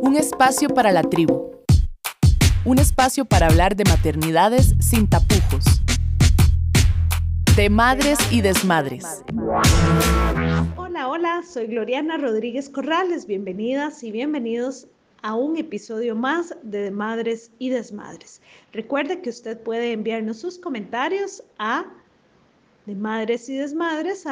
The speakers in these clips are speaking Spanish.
Un espacio para la tribu. Un espacio para hablar de maternidades sin tapujos. De madres y desmadres. Hola, hola, soy Gloriana Rodríguez Corrales. Bienvenidas y bienvenidos a un episodio más de Madres y Desmadres. Recuerde que usted puede enviarnos sus comentarios a de madres y desmadres.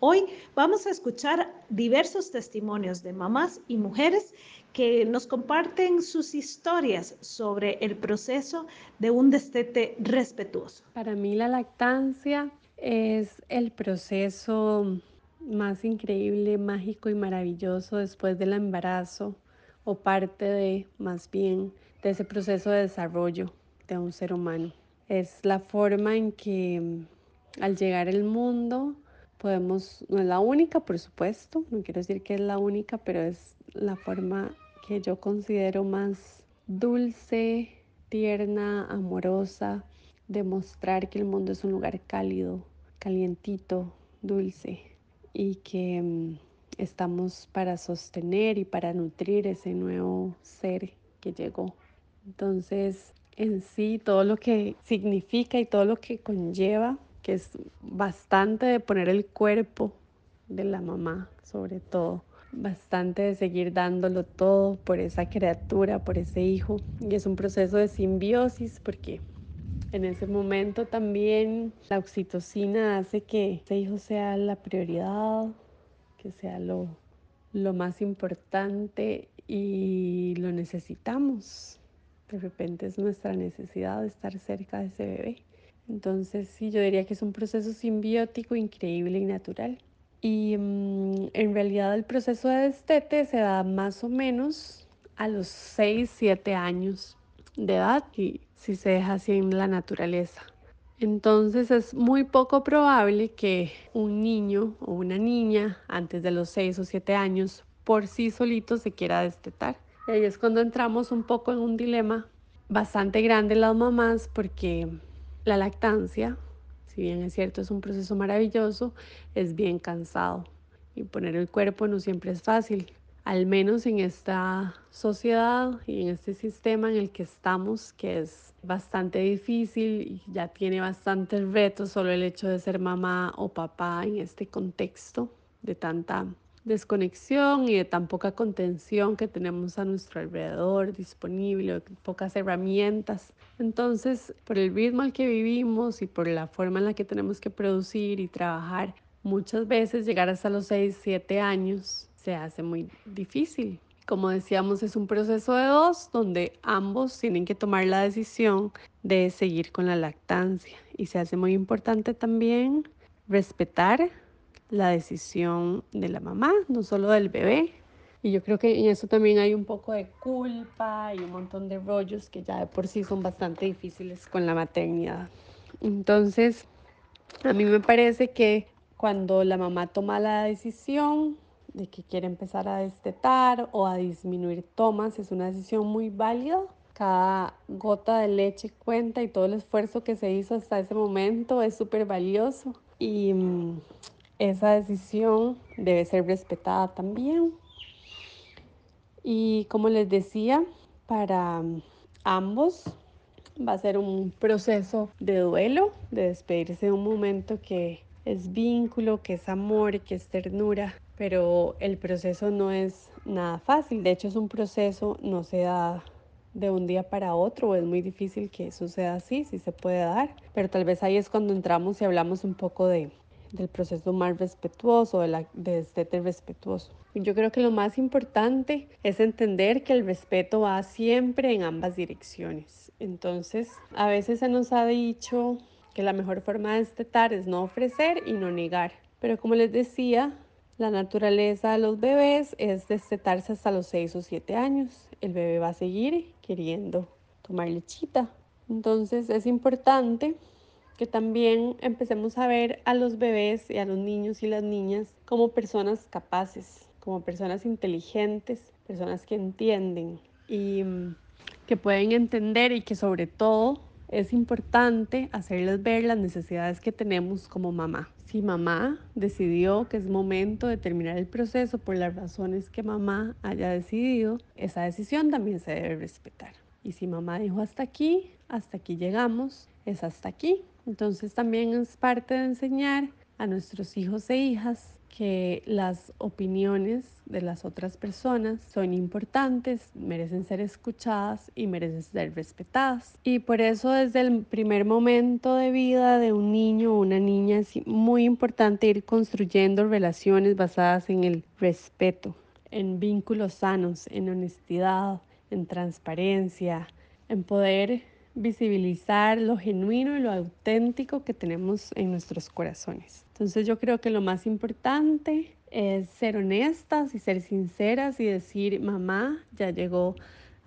Hoy vamos a escuchar diversos testimonios de mamás y mujeres que nos comparten sus historias sobre el proceso de un destete respetuoso. Para mí la lactancia es el proceso más increíble, mágico y maravilloso después del embarazo o parte de, más bien, de ese proceso de desarrollo de un ser humano. Es la forma en que al llegar al mundo podemos, no es la única, por supuesto, no quiero decir que es la única, pero es la forma que yo considero más dulce, tierna, amorosa, de mostrar que el mundo es un lugar cálido, calientito, dulce y que mm, estamos para sostener y para nutrir ese nuevo ser que llegó. Entonces, en sí, todo lo que significa y todo lo que conlleva es bastante de poner el cuerpo de la mamá, sobre todo, bastante de seguir dándolo todo por esa criatura, por ese hijo. Y es un proceso de simbiosis porque en ese momento también la oxitocina hace que ese hijo sea la prioridad, que sea lo, lo más importante y lo necesitamos. De repente es nuestra necesidad de estar cerca de ese bebé. Entonces, sí, yo diría que es un proceso simbiótico increíble y natural. Y mm, en realidad el proceso de destete se da más o menos a los 6, 7 años de edad y si se deja así en la naturaleza. Entonces es muy poco probable que un niño o una niña antes de los 6 o 7 años por sí solito se quiera destetar. Y ahí es cuando entramos un poco en un dilema bastante grande las mamás porque la lactancia, si bien es cierto, es un proceso maravilloso, es bien cansado y poner el cuerpo no siempre es fácil, al menos en esta sociedad y en este sistema en el que estamos, que es bastante difícil y ya tiene bastantes retos solo el hecho de ser mamá o papá en este contexto de tanta desconexión y de tan poca contención que tenemos a nuestro alrededor disponible, pocas herramientas. Entonces, por el ritmo al que vivimos y por la forma en la que tenemos que producir y trabajar, muchas veces llegar hasta los 6, 7 años se hace muy difícil. Como decíamos, es un proceso de dos donde ambos tienen que tomar la decisión de seguir con la lactancia. Y se hace muy importante también respetar la decisión de la mamá, no solo del bebé. Y yo creo que en eso también hay un poco de culpa y un montón de rollos que ya de por sí son bastante difíciles con la maternidad. Entonces, a mí me parece que cuando la mamá toma la decisión de que quiere empezar a destetar o a disminuir tomas, es una decisión muy válida. Cada gota de leche cuenta y todo el esfuerzo que se hizo hasta ese momento es súper valioso. Y mm, esa decisión debe ser respetada también. Y como les decía, para ambos va a ser un proceso de duelo, de despedirse de un momento que es vínculo, que es amor, que es ternura, pero el proceso no es nada fácil. De hecho, es un proceso, no se da de un día para otro, es muy difícil que suceda así, sí se puede dar, pero tal vez ahí es cuando entramos y hablamos un poco de del proceso más respetuoso, de, la, de este respetuoso. Yo creo que lo más importante es entender que el respeto va siempre en ambas direcciones. Entonces, a veces se nos ha dicho que la mejor forma de destetar es no ofrecer y no negar. Pero como les decía, la naturaleza de los bebés es destetarse hasta los 6 o 7 años. El bebé va a seguir queriendo tomar lechita. Entonces es importante que también empecemos a ver a los bebés y a los niños y las niñas como personas capaces, como personas inteligentes, personas que entienden y mm, que pueden entender y que sobre todo es importante hacerles ver las necesidades que tenemos como mamá. Si mamá decidió que es momento de terminar el proceso por las razones que mamá haya decidido, esa decisión también se debe respetar. Y si mamá dijo hasta aquí, hasta aquí llegamos, es hasta aquí. Entonces también es parte de enseñar a nuestros hijos e hijas que las opiniones de las otras personas son importantes, merecen ser escuchadas y merecen ser respetadas. Y por eso desde el primer momento de vida de un niño o una niña es muy importante ir construyendo relaciones basadas en el respeto, en vínculos sanos, en honestidad, en transparencia, en poder visibilizar lo genuino y lo auténtico que tenemos en nuestros corazones. Entonces yo creo que lo más importante es ser honestas y ser sinceras y decir, mamá, ya llegó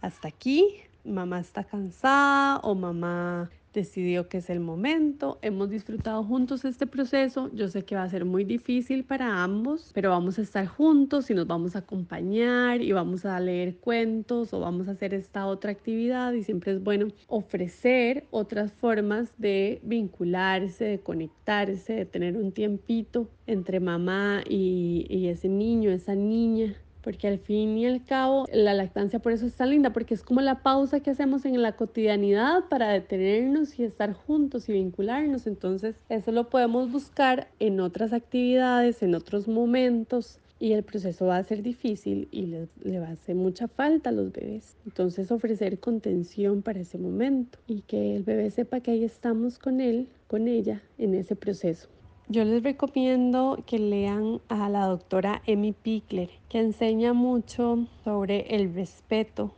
hasta aquí, mamá está cansada o mamá decidió que es el momento, hemos disfrutado juntos este proceso, yo sé que va a ser muy difícil para ambos, pero vamos a estar juntos y nos vamos a acompañar y vamos a leer cuentos o vamos a hacer esta otra actividad y siempre es bueno ofrecer otras formas de vincularse, de conectarse, de tener un tiempito entre mamá y, y ese niño, esa niña porque al fin y al cabo la lactancia por eso es tan linda, porque es como la pausa que hacemos en la cotidianidad para detenernos y estar juntos y vincularnos. Entonces eso lo podemos buscar en otras actividades, en otros momentos. Y el proceso va a ser difícil y le, le va a hacer mucha falta a los bebés. Entonces ofrecer contención para ese momento y que el bebé sepa que ahí estamos con él, con ella en ese proceso. Yo les recomiendo que lean a la doctora Emmy Pickler, que enseña mucho sobre el respeto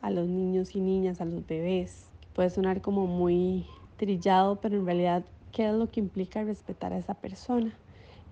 a los niños y niñas, a los bebés. Puede sonar como muy trillado, pero en realidad, ¿qué es lo que implica respetar a esa persona?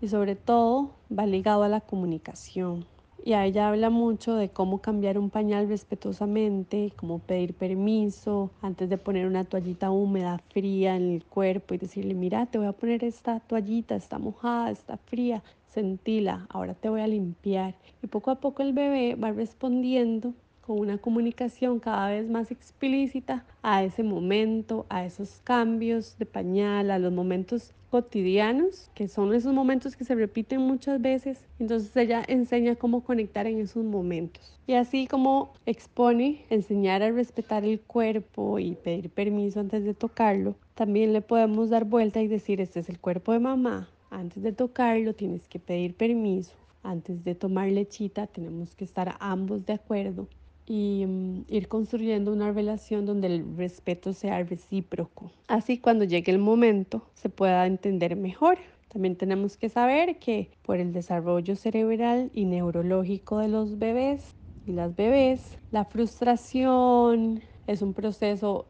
Y sobre todo, va ligado a la comunicación y a ella habla mucho de cómo cambiar un pañal respetuosamente, cómo pedir permiso antes de poner una toallita húmeda, fría en el cuerpo y decirle, mira, te voy a poner esta toallita, está mojada, está fría, sentila, ahora te voy a limpiar. Y poco a poco el bebé va respondiendo con una comunicación cada vez más explícita a ese momento, a esos cambios de pañal, a los momentos cotidianos, que son esos momentos que se repiten muchas veces. Entonces ella enseña cómo conectar en esos momentos. Y así como expone enseñar a respetar el cuerpo y pedir permiso antes de tocarlo, también le podemos dar vuelta y decir, este es el cuerpo de mamá. Antes de tocarlo tienes que pedir permiso. Antes de tomar lechita tenemos que estar ambos de acuerdo y mm, ir construyendo una relación donde el respeto sea recíproco. Así cuando llegue el momento se pueda entender mejor. También tenemos que saber que por el desarrollo cerebral y neurológico de los bebés y las bebés, la frustración es un proceso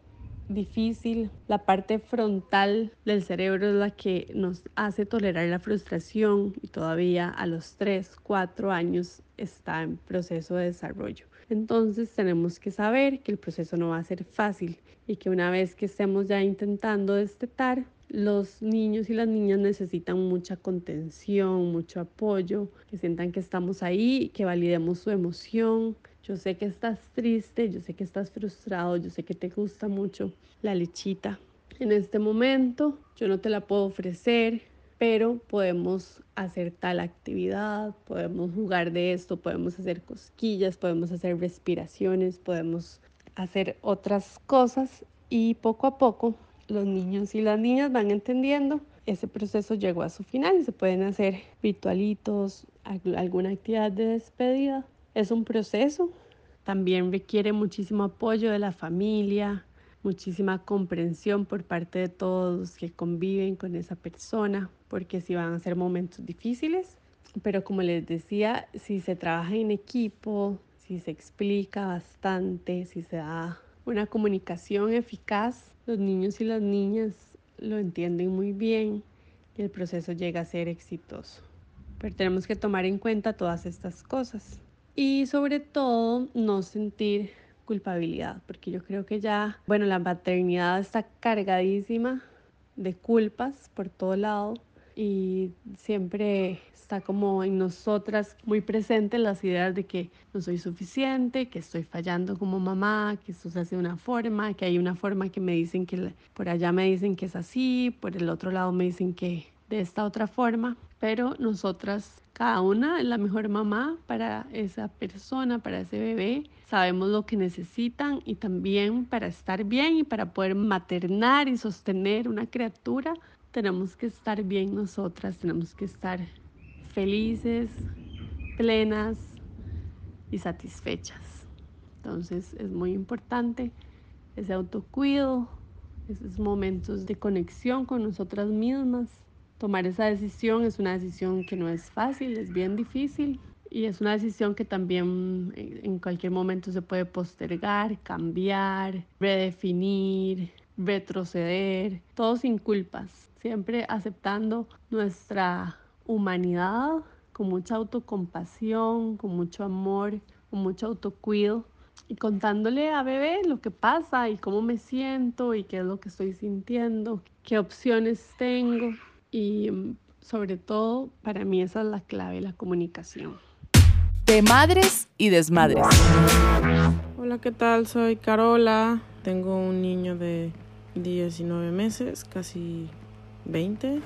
difícil. La parte frontal del cerebro es la que nos hace tolerar la frustración y todavía a los 3, 4 años está en proceso de desarrollo. Entonces tenemos que saber que el proceso no va a ser fácil y que una vez que estemos ya intentando destetar, los niños y las niñas necesitan mucha contención, mucho apoyo, que sientan que estamos ahí, que validemos su emoción. Yo sé que estás triste, yo sé que estás frustrado, yo sé que te gusta mucho la lechita. En este momento yo no te la puedo ofrecer, pero podemos hacer tal actividad, podemos jugar de esto, podemos hacer cosquillas, podemos hacer respiraciones, podemos hacer otras cosas y poco a poco los niños y las niñas van entendiendo. Ese proceso llegó a su final y se pueden hacer ritualitos, alguna actividad de despedida. Es un proceso, también requiere muchísimo apoyo de la familia, muchísima comprensión por parte de todos que conviven con esa persona, porque si van a ser momentos difíciles, pero como les decía, si se trabaja en equipo, si se explica bastante, si se da una comunicación eficaz, los niños y las niñas lo entienden muy bien y el proceso llega a ser exitoso. Pero tenemos que tomar en cuenta todas estas cosas y sobre todo no sentir culpabilidad, porque yo creo que ya, bueno, la maternidad está cargadísima de culpas por todo lado y siempre está como en nosotras muy presente las ideas de que no soy suficiente, que estoy fallando como mamá, que esto se hace de una forma, que hay una forma que me dicen que por allá me dicen que es así, por el otro lado me dicen que de esta otra forma, pero nosotras, cada una es la mejor mamá para esa persona, para ese bebé. Sabemos lo que necesitan y también para estar bien y para poder maternar y sostener una criatura, tenemos que estar bien nosotras, tenemos que estar felices, plenas y satisfechas. Entonces es muy importante ese autocuido, esos momentos de conexión con nosotras mismas. Tomar esa decisión es una decisión que no es fácil, es bien difícil y es una decisión que también en cualquier momento se puede postergar, cambiar, redefinir, retroceder, todo sin culpas, siempre aceptando nuestra humanidad, con mucha autocompasión, con mucho amor, con mucho autocuido y contándole a bebé lo que pasa y cómo me siento y qué es lo que estoy sintiendo, qué opciones tengo y mm, sobre todo para mí esa es la clave, la comunicación. De madres y desmadres. Hola, ¿qué tal? Soy Carola. Tengo un niño de 19 meses, casi 20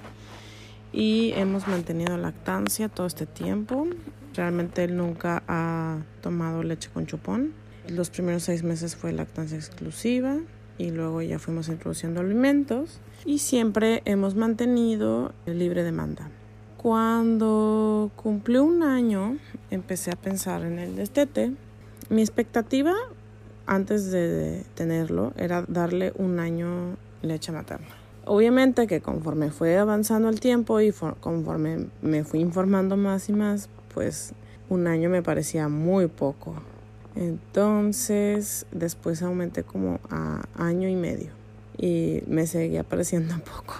y hemos mantenido lactancia todo este tiempo. Realmente él nunca ha tomado leche con chupón. Los primeros seis meses fue lactancia exclusiva y luego ya fuimos introduciendo alimentos y siempre hemos mantenido libre demanda. Cuando cumplió un año empecé a pensar en el destete. Mi expectativa antes de tenerlo era darle un año leche materna. Obviamente que conforme fue avanzando el tiempo y conforme me fui informando más y más, pues un año me parecía muy poco. Entonces después aumenté como a año y medio y me seguía pareciendo poco.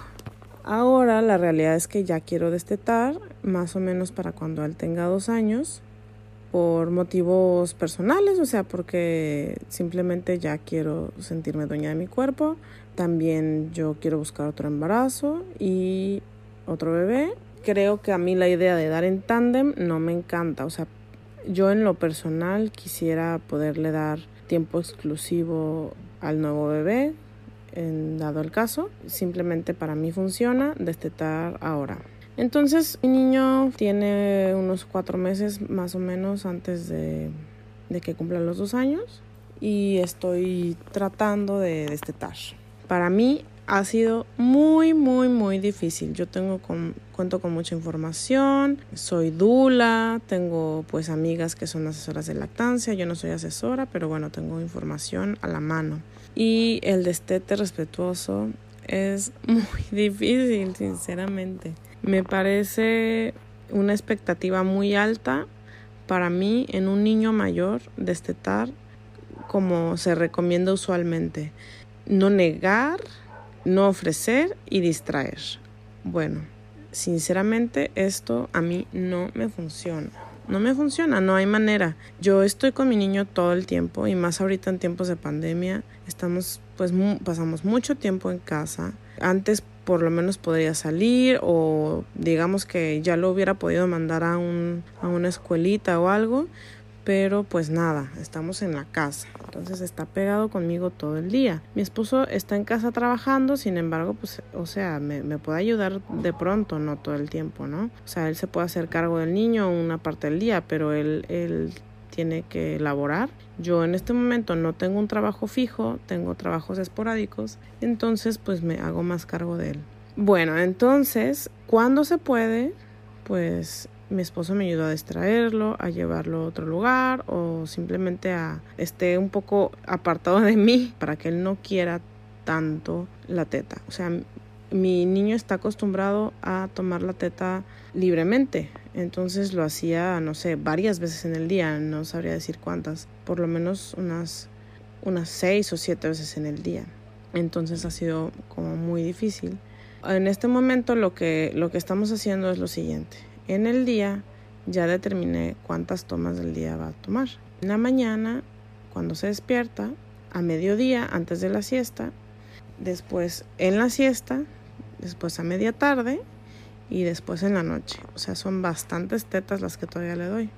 Ahora la realidad es que ya quiero destetar más o menos para cuando él tenga dos años por motivos personales, o sea, porque simplemente ya quiero sentirme dueña de mi cuerpo. También yo quiero buscar otro embarazo y otro bebé. Creo que a mí la idea de dar en tándem no me encanta, o sea, yo en lo personal quisiera poderle dar tiempo exclusivo al nuevo bebé, en dado el caso. Simplemente para mí funciona destetar ahora. Entonces mi niño tiene unos cuatro meses más o menos antes de, que cumpla los dos años y estoy tratando de destetar. Para mí ha sido muy, muy, muy difícil. Yo tengo cuento con mucha información, soy dula, tengo pues amigas que son asesoras de lactancia, yo no soy asesora, pero bueno, tengo información a la mano. Y el destete respetuoso es muy difícil, sinceramente. Me parece una expectativa muy alta para mí en un niño mayor destetar como se recomienda usualmente. No negar, no ofrecer y distraer. Bueno, sinceramente esto a mí no me funciona. No me funciona, no hay manera. Yo estoy con mi niño todo el tiempo y más ahorita en tiempos de pandemia. Estamos, pues, pasamos mucho tiempo en casa. Antes por lo menos podría salir o digamos que ya lo hubiera podido mandar a, un, a una escuelita o algo, pero pues nada, estamos en la casa, entonces está pegado conmigo todo el día. Mi esposo está en casa trabajando, sin embargo, pues, o sea, me, me, puede ayudar de pronto, no todo el tiempo, ¿no? O sea, él se puede hacer cargo del niño una parte del día, pero él, él tiene que elaborar. Yo en este momento no tengo un trabajo fijo, tengo trabajos esporádicos, entonces pues me hago más cargo de él. Bueno, entonces, cuando se puede, pues mi esposo me ayudó a distraerlo, a llevarlo a otro lugar o simplemente a esté un poco apartado de mí para que él no quiera tanto la teta. O sea, mi niño está acostumbrado a tomar la teta libremente. Entonces lo hacía, no sé, varias veces en el día, no sabría decir cuántas, por lo menos unas, unas seis o siete veces en el día. Entonces ha sido como muy difícil. En este momento lo que, lo que estamos haciendo es lo siguiente. En el día ya determiné cuántas tomas del día va a tomar. En la mañana, cuando se despierta, a mediodía, antes de la siesta, después en la siesta, después a media tarde y después en la noche. O sea, son bastantes tetas las que todavía le doy.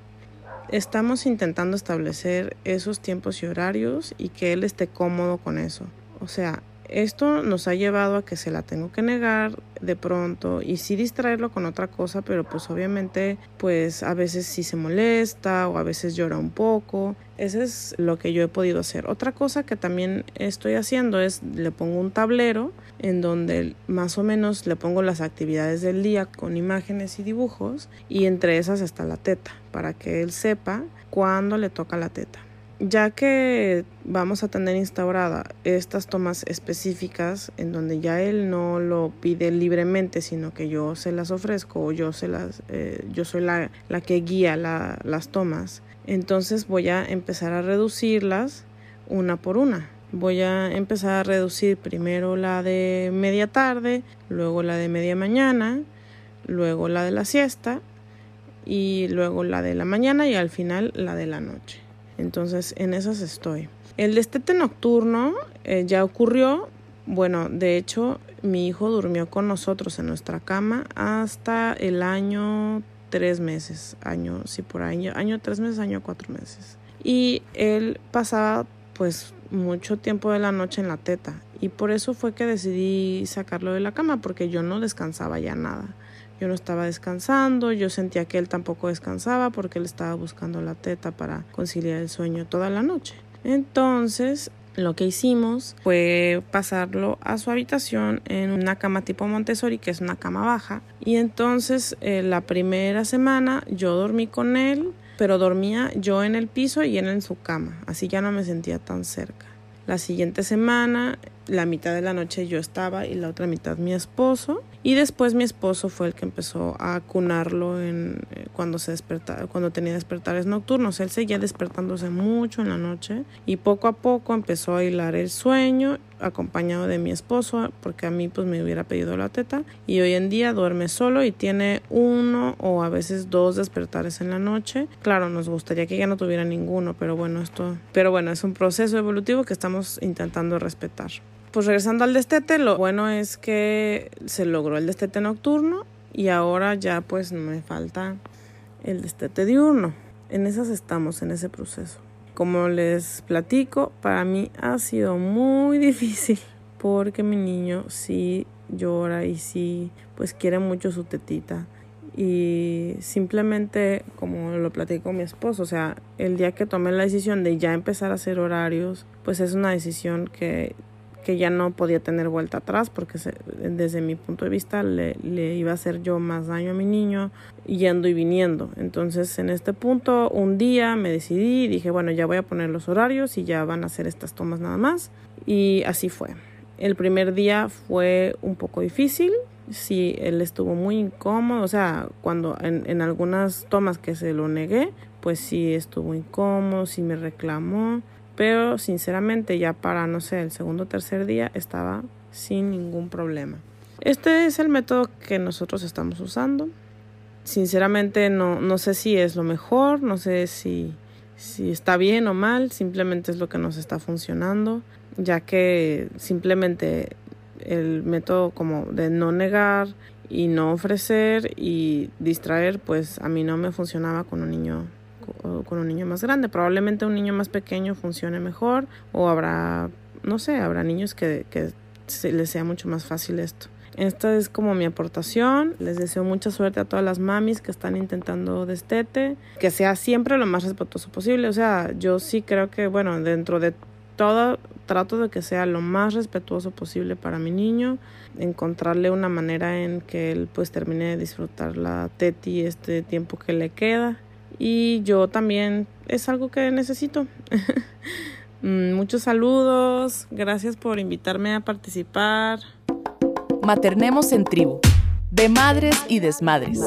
Estamos intentando establecer esos tiempos y horarios y que él esté cómodo con eso. O sea, esto nos ha llevado a que se la tengo que negar de pronto y sí distraerlo con otra cosa, pero pues obviamente pues a veces sí se molesta o a veces llora un poco. Eso es lo que yo he podido hacer. Otra cosa que también estoy haciendo es le pongo un tablero en donde más o menos le pongo las actividades del día con imágenes y dibujos y entre esas está la teta para que él sepa cuándo le toca la teta ya que vamos a tener instaurada estas tomas específicas en donde ya él no lo pide libremente, sino que yo se las ofrezco o yo, se las, eh, yo soy la, la que guía las tomas, entonces voy a empezar a reducirlas una por una. Voy a empezar a reducir primero la de media tarde, luego la de media mañana, luego la de la siesta y luego la de la mañana y al final la de la noche. Entonces en esas estoy. El destete nocturno eh, ya ocurrió. Bueno, de hecho, mi hijo durmió con nosotros en nuestra cama hasta el año tres meses. Año, sí, por año, año tres meses, año cuatro meses. Y él pasaba pues mucho tiempo de la noche en la teta. Y por eso fue que decidí sacarlo de la cama, porque yo no descansaba ya nada. Yo no estaba descansando, yo sentía que él tampoco descansaba porque él estaba buscando la teta para conciliar el sueño toda la noche. Entonces, lo que hicimos fue pasarlo a su habitación en una cama tipo Montessori, que es una cama baja. Y entonces, eh, la primera semana yo dormí con él, pero dormía yo en el piso y él en su cama, así ya no me sentía tan cerca. La siguiente semana, la mitad de la noche yo estaba y la otra mitad mi esposo. Y después mi esposo fue el que empezó a cunarlo en, eh, cuando, se despertaba, cuando tenía despertares nocturnos. Él seguía despertándose mucho en la noche y poco a poco empezó a hilar el sueño acompañado de mi esposo porque a mí pues me hubiera pedido la teta y hoy en día duerme solo y tiene uno o a veces dos despertares en la noche. Claro, nos gustaría que ya no tuviera ninguno, pero bueno, esto, pero bueno, es un proceso evolutivo que estamos intentando respetar. Pues regresando al destete, lo bueno es que se logró el destete nocturno y ahora ya pues me falta el destete diurno. En esas estamos, en ese proceso. Como les platico, para mí ha sido muy difícil porque mi niño sí llora y sí pues quiere mucho su tetita y simplemente como lo platico con mi esposo, o sea, el día que tomé la decisión de ya empezar a hacer horarios, pues es una decisión que que ya no podía tener vuelta atrás porque desde mi punto de vista le, le, iba a hacer yo más daño a mi niño yendo y viniendo. Entonces en este punto un día me decidí y dije bueno ya voy a poner los horarios y ya van a hacer estas tomas nada más y así fue. El primer día fue un poco difícil, sí, él estuvo muy incómodo, o sea, cuando en, en algunas tomas que se lo negué, pues sí estuvo incómodo, sí me reclamó, pero sinceramente ya para, no sé, el segundo o tercer día estaba sin ningún problema. Este es el método que nosotros estamos usando. Sinceramente no, no sé si es lo mejor, no sé si, si está bien o mal, simplemente es lo que nos está funcionando, ya que simplemente el método como de no negar y no ofrecer y distraer, pues a mí no me funcionaba con un niño con un niño más grande. Probablemente un niño más pequeño funcione mejor o habrá, no sé, habrá niños que, que se les sea mucho más fácil esto. Esta es como mi aportación. Les deseo mucha suerte a todas las mamis que están intentando destete. Que sea siempre lo más respetuoso posible. O sea, yo sí creo que, bueno, dentro de todo, trato de que sea lo más respetuoso posible para mi niño. Encontrarle una manera en que él pues termine de disfrutar la teti este tiempo que le queda y yo también es algo que necesito. Mm, muchos saludos, gracias por invitarme a participar. Maternemos en tribu, de madres y desmadres.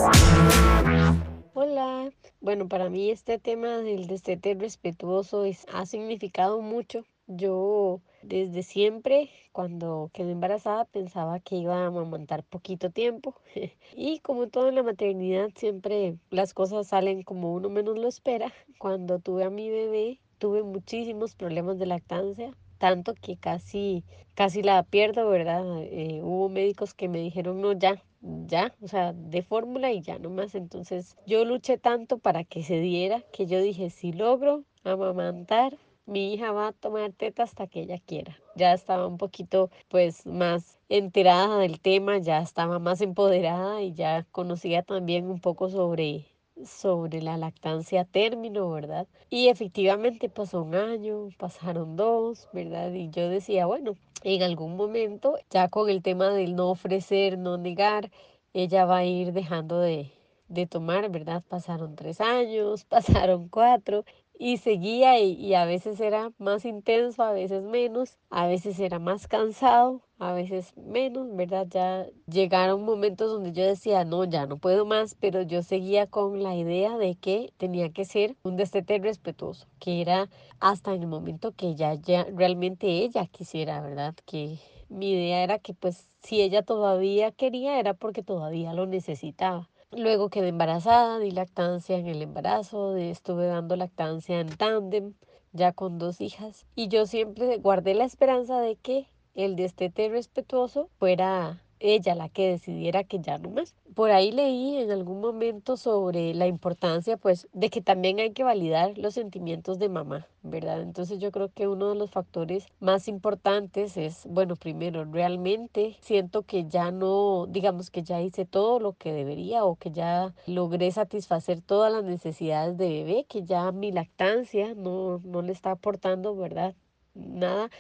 Hola, bueno, para mí este tema del destete respetuoso es, ha significado mucho. Yo desde siempre, cuando quedé embarazada, pensaba que iba a amamantar poquito tiempo. y como todo en la maternidad, siempre las cosas salen como uno menos lo espera. Cuando tuve a mi bebé, tuve muchísimos problemas de lactancia, tanto que casi, casi la pierdo, ¿verdad? Eh, hubo médicos que me dijeron, no, ya, ya, o sea, de fórmula y ya nomás. Entonces yo luché tanto para que se diera que yo dije, si logro amamantar, mi hija va a tomar teta hasta que ella quiera. Ya estaba un poquito pues más enterada del tema, ya estaba más empoderada y ya conocía también un poco sobre sobre la lactancia término, ¿verdad? Y efectivamente pasó un año, pasaron dos, ¿verdad? Y yo decía, bueno, en algún momento, ya con el tema del no ofrecer, no negar, ella va a ir dejando de, de tomar, ¿verdad? Pasaron tres años, pasaron cuatro y seguía y, a veces era más intenso, a veces menos, a veces era más cansado, a veces menos, ¿verdad? Ya llegaron momentos donde yo decía, no, ya no puedo más, pero yo seguía con la idea de que tenía que ser un destete respetuoso, que era hasta en el momento que ya, ya realmente ella quisiera, ¿verdad? Que mi idea era que pues si ella todavía quería era porque todavía lo necesitaba. Luego quedé embarazada, di lactancia en el embarazo, estuve dando lactancia en tándem, ya con dos hijas. Y yo siempre guardé la esperanza de que el destete respetuoso fuera ella la que decidiera que ya no más. Por ahí leí en algún momento sobre la importancia pues de que también hay que validar los sentimientos de mamá, ¿verdad? Entonces yo creo que uno de los factores más importantes es, bueno, primero, realmente siento que ya no, digamos que ya hice todo lo que debería o que ya logré satisfacer todas las necesidades de bebé, que ya mi lactancia no, no le está aportando, ¿verdad? Nada,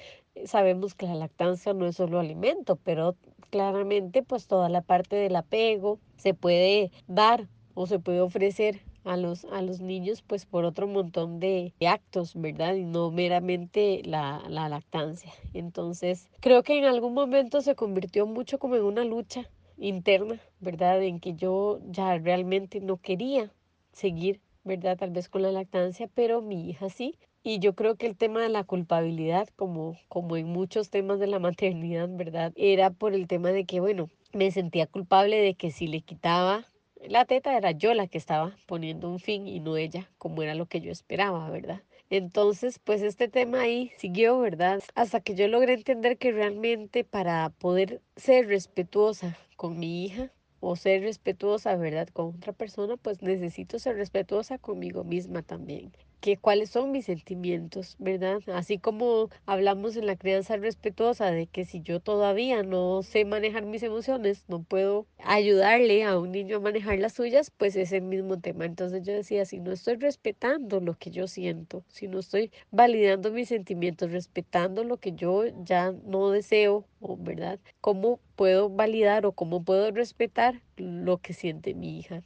sabemos que la lactancia no es solo alimento, pero claramente pues toda la parte del apego se puede dar o se puede ofrecer a los, a los niños pues por otro montón de actos, ¿verdad? Y no meramente la, la lactancia. Entonces creo que en algún momento se convirtió mucho como en una lucha interna, ¿verdad? En que yo ya realmente no quería seguir, ¿verdad? Tal vez con la lactancia, pero mi hija sí. Y yo creo que el tema de la culpabilidad, como, como en muchos temas de la maternidad, ¿verdad? Era por el tema de que, bueno, me sentía culpable de que si le quitaba la teta era yo la que estaba poniendo un fin y no ella, como era lo que yo esperaba, ¿verdad? Entonces, pues este tema ahí siguió, ¿verdad? Hasta que yo logré entender que realmente para poder ser respetuosa con mi hija, o ser respetuosa, ¿verdad? Con otra persona, pues necesito ser respetuosa conmigo misma también que cuáles son mis sentimientos, ¿verdad? Así como hablamos en la crianza respetuosa de que si yo todavía no sé manejar mis emociones, no puedo ayudarle a un niño a manejar las suyas, pues es el mismo tema. Entonces yo decía, si no estoy respetando lo que yo siento, si no estoy validando mis sentimientos, respetando lo que yo ya no deseo, ¿verdad? ¿Cómo puedo validar o cómo puedo respetar lo que siente mi hija?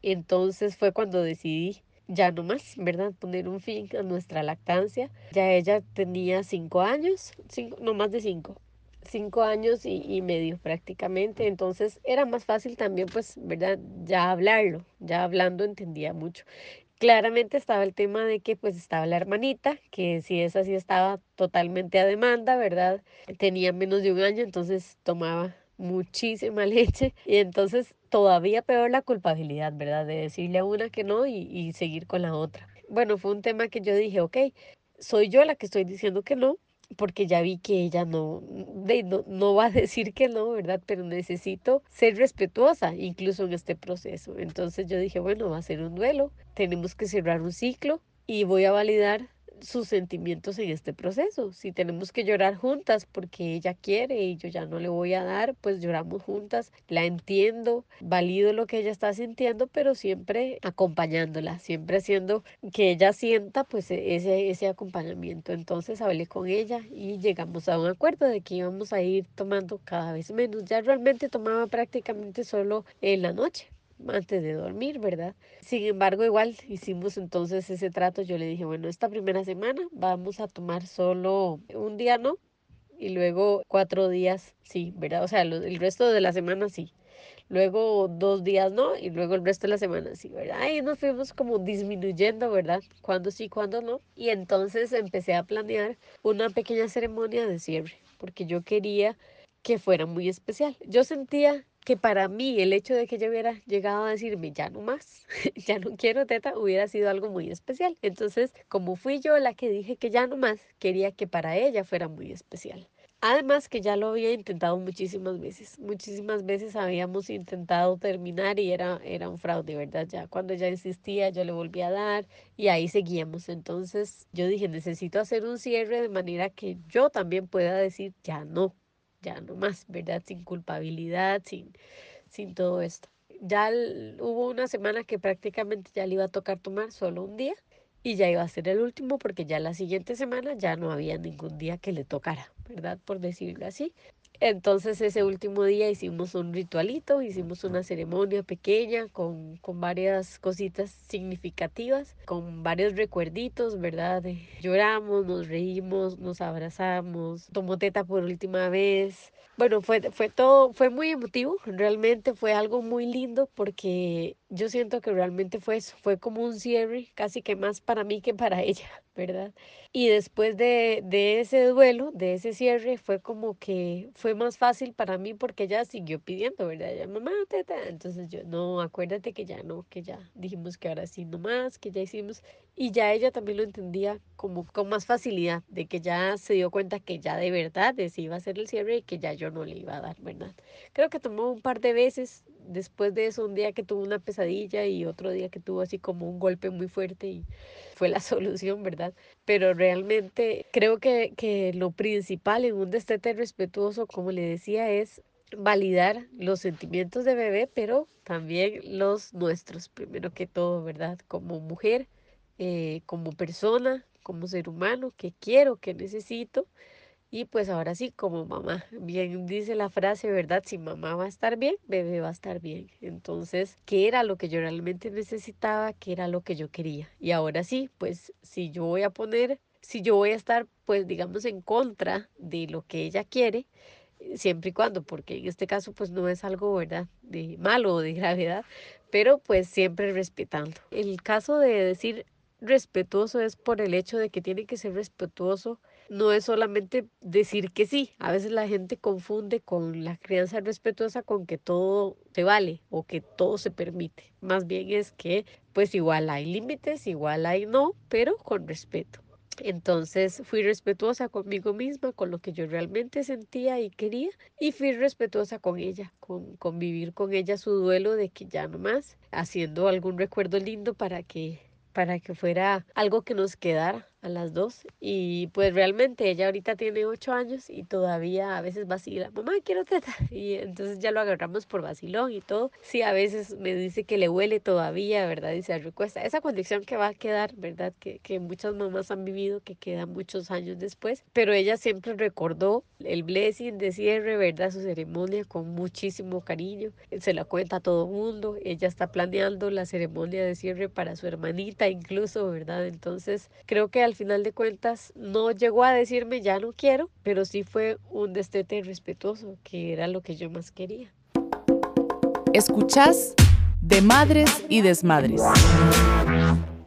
Entonces fue cuando decidí ya no más, ¿verdad? Poner un fin a nuestra lactancia. Ya ella tenía cinco años, cinco, no más de cinco, cinco años y, medio prácticamente. Entonces era más fácil también, pues, ¿verdad? Ya hablarlo, ya hablando entendía mucho. Claramente estaba el tema de que pues estaba la hermanita, que si esa sí estaba totalmente a demanda, ¿verdad? Tenía menos de un año, entonces tomaba muchísima leche y entonces todavía peor la culpabilidad, ¿verdad? De decirle a una que no y, y seguir con la otra. Bueno, fue un tema que yo dije, ok, soy yo la que estoy diciendo que no, porque ya vi que ella no, no, no va a decir que no, ¿verdad? Pero necesito ser respetuosa incluso en este proceso. Entonces yo dije, bueno, va a ser un duelo, tenemos que cerrar un ciclo y voy a validar sus sentimientos en este proceso. Si tenemos que llorar juntas porque ella quiere y yo ya no le voy a dar, pues lloramos juntas. La entiendo, valido lo que ella está sintiendo, pero siempre acompañándola, siempre haciendo que ella sienta pues ese, ese acompañamiento. Entonces hablé con ella y llegamos a un acuerdo de que íbamos a ir tomando cada vez menos. Ya realmente tomaba prácticamente solo en la noche antes de dormir, ¿verdad? Sin embargo, igual hicimos entonces ese trato. Yo le dije, bueno, esta primera semana vamos a tomar solo un día, ¿no? Y luego cuatro días, sí, ¿verdad? O sea, el resto de la semana sí. Luego dos días no, y luego el resto de la semana sí, ¿verdad? Ahí nos fuimos como disminuyendo, ¿verdad? Cuándo sí, cuándo no. Y entonces empecé a planear una pequeña ceremonia de cierre, porque yo quería que fuera muy especial. Yo sentía que para mí el hecho de que ella hubiera llegado a decirme ya no más, ya no quiero teta, hubiera sido algo muy especial. Entonces, como fui yo la que dije que ya no más, quería que para ella fuera muy especial. Además que ya lo había intentado muchísimas veces, muchísimas veces habíamos intentado terminar y era, era un fraude, ¿verdad? Ya cuando ella insistía yo le volvía a dar y ahí seguíamos. Entonces yo dije, necesito hacer un cierre de manera que yo también pueda decir, ya no, ya no más, ¿verdad? Sin culpabilidad, sin, sin todo esto. Ya hubo una semana que prácticamente ya le iba a tocar tomar solo un día y ya iba a ser el último porque ya la siguiente semana ya no había ningún día que le tocara, ¿verdad? Por decirlo así. Entonces ese último día hicimos un ritualito, hicimos una ceremonia pequeña con, con varias cositas significativas, con varios recuerditos, ¿verdad? Lloramos, nos reímos, nos abrazamos, tomó teta por última vez. Bueno, fue, fue todo, fue muy emotivo, realmente fue algo muy lindo porque yo siento que realmente fue eso, fue como un cierre, casi que más para mí que para ella, ¿verdad? Y después de, de ese duelo, de ese cierre, fue como que fue más fácil para mí porque ella siguió pidiendo, ¿verdad? Ya, mamá, teta. Entonces yo, no, acuérdate que ya no, que ya dijimos que ahora sí, no más, que ya hicimos. Y ya ella también lo entendía como con más facilidad, de que ya se dio cuenta que ya de verdad de iba a ser el cierre y que ya yo no le iba a dar, ¿verdad? Creo que tomó un par de veces después de eso, un día que tuvo una pesadilla y otro día que tuvo así como un golpe muy fuerte y fue la solución, ¿verdad? Pero realmente creo que, que lo principal en un destete respetuoso, como le decía, es validar los sentimientos de bebé, pero también los nuestros, primero que todo, ¿verdad? Como mujer, eh, como persona, como ser humano, que quiero, que necesito y pues ahora sí, como mamá, bien dice la frase, ¿verdad? Si mamá va a estar bien, bebé va a estar bien. Entonces, ¿qué era lo que yo realmente necesitaba? ¿Qué era lo que yo quería? Y ahora sí, pues si yo voy a poner, si yo voy a estar, pues digamos, en contra de lo que ella quiere, siempre y cuando, porque en este caso pues no es algo, ¿verdad? De malo o de gravedad, pero pues siempre respetando. El caso de decir respetuoso es por el hecho de que tiene que ser respetuoso no es solamente decir que sí. A veces la gente confunde con la crianza respetuosa con que todo se vale o que todo se permite. Más bien es que pues igual hay límites, igual hay no, pero con respeto. Entonces fui respetuosa conmigo misma, con lo que yo realmente sentía y quería, y fui respetuosa con ella, con, con vivir con ella su duelo de que ya no más, haciendo algún recuerdo lindo para que para que fuera algo que nos quedara a las dos. Y pues realmente ella ahorita tiene ocho años y todavía a veces vacila, mamá, quiero teta. Y entonces ya lo agarramos por vacilón y todo. Sí, a veces me dice que le huele todavía, ¿verdad? Y se recuesta. Esa condición que va a quedar, ¿verdad? Que, que muchas mamás han vivido, que queda muchos años después. Pero ella siempre recordó el blessing de cierre, ¿verdad? Su ceremonia con muchísimo cariño. Se la cuenta a todo mundo. Ella está planeando la ceremonia de cierre para su hermanita incluso, ¿verdad? Entonces creo que al final de cuentas no llegó a decirme ya no quiero, pero sí fue un destete respetuoso, que era lo que yo más quería. Escuchás de madres y desmadres.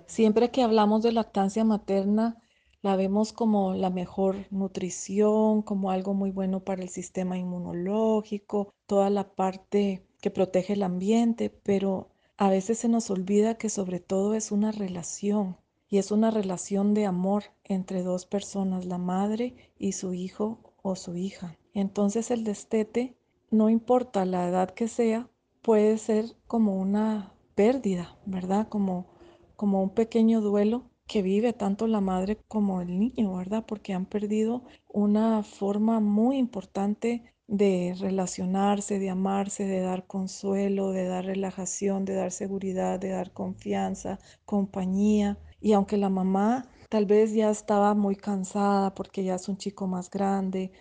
Siempre que hablamos de lactancia materna, la vemos como la mejor nutrición, como algo muy bueno para el sistema inmunológico, toda la parte que protege el ambiente, pero a veces se nos olvida que sobre todo es una relación y es una relación de amor entre dos personas, la madre y su hijo o su hija. Entonces el destete, no importa la edad que sea, puede ser como una pérdida, ¿verdad? Como, como un pequeño duelo que vive tanto la madre como el niño, ¿verdad? Porque han perdido una forma muy importante de relacionarse, de amarse, de dar consuelo, de dar relajación, de dar seguridad, de dar confianza, compañía. Y aunque la mamá tal vez ya estaba muy cansada porque ya es un chico más grande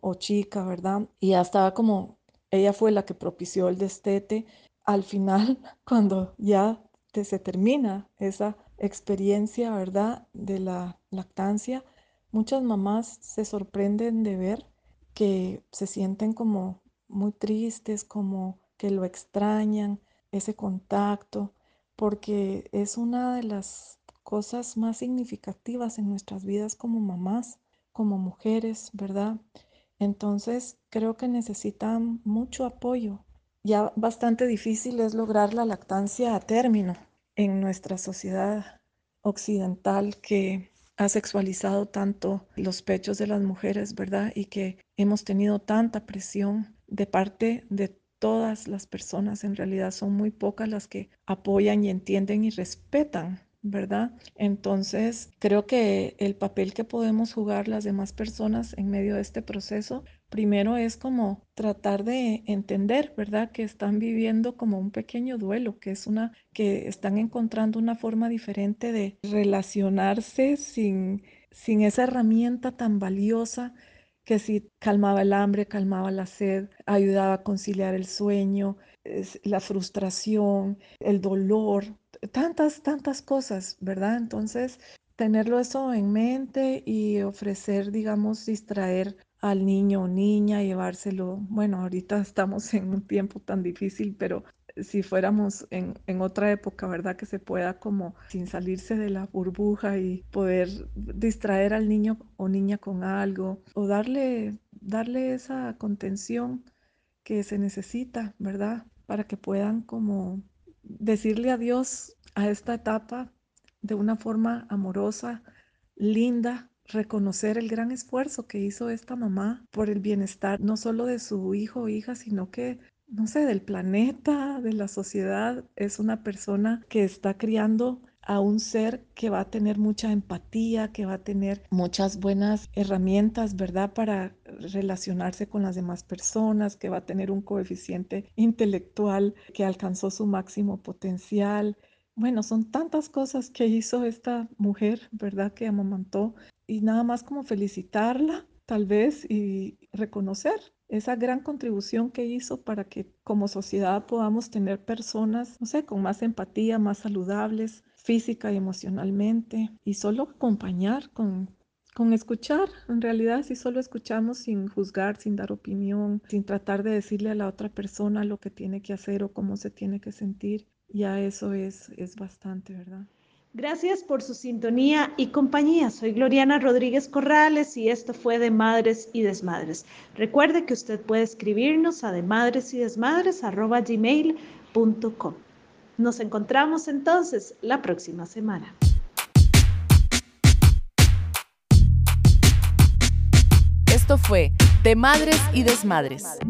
o chica, ¿verdad? Y ya estaba como, ella fue la que propició el destete, al final, cuando ya se termina esa experiencia, ¿verdad? De la lactancia, muchas mamás se sorprenden de ver que se sienten como muy tristes, como que lo extrañan, ese contacto, porque es una de las cosas más significativas en nuestras vidas como mamás, como mujeres, ¿verdad? Entonces creo que necesitan mucho apoyo. Ya bastante difícil es lograr la lactancia a término en nuestra sociedad occidental que ha sexualizado tanto los pechos de las mujeres, ¿verdad? Y que hemos tenido tanta presión de parte de todas las personas. En realidad son muy pocas las que apoyan y entienden y respetan ¿verdad? Entonces, creo que el papel que podemos jugar las demás personas en medio de este proceso, primero es como tratar de entender, ¿verdad? Que están viviendo como un pequeño duelo, que es una, que están encontrando una forma diferente de relacionarse sin, sin esa herramienta tan valiosa que si calmaba el hambre, calmaba la sed, ayudaba a conciliar el sueño, la frustración, el dolor, tantas, tantas cosas, ¿verdad? Entonces, tenerlo eso en mente y ofrecer, digamos, distraer al niño o niña, llevárselo, bueno, ahorita estamos en un tiempo tan difícil, pero si fuéramos en, en, otra época, ¿verdad? Que se pueda como sin salirse de la burbuja y poder distraer al niño o niña con algo o darle, darle esa contención que se necesita, ¿verdad? Para que puedan como decirle adiós a esta etapa de una forma amorosa, linda, reconocer el gran esfuerzo que hizo esta mamá por el bienestar no solo de su hijo o hija, sino que, no sé, del planeta, de la sociedad. Es una persona que está criando a un ser que va a tener mucha empatía, que va a tener muchas buenas herramientas, ¿verdad?, para relacionarse con las demás personas, que va a tener un coeficiente intelectual que alcanzó su máximo potencial. Bueno, son tantas cosas que hizo esta mujer, ¿verdad?, que amamantó. Y nada más como felicitarla, tal vez, y reconocer esa gran contribución que hizo para que como sociedad podamos tener personas, no sé, con más empatía, más saludables, física y emocionalmente, y solo acompañar con, con escuchar, en realidad si solo escuchamos sin juzgar, sin dar opinión, sin tratar de decirle a la otra persona lo que tiene que hacer o cómo se tiene que sentir, ya eso es, es bastante, ¿verdad? Gracias por su sintonía y compañía. Soy Gloriana Rodríguez Corrales y esto fue de Madres y Desmadres. Recuerde que usted puede escribirnos a demadresidesmadres.gmail.com. Nos encontramos entonces la próxima semana. Esto fue De Madres y Desmadres.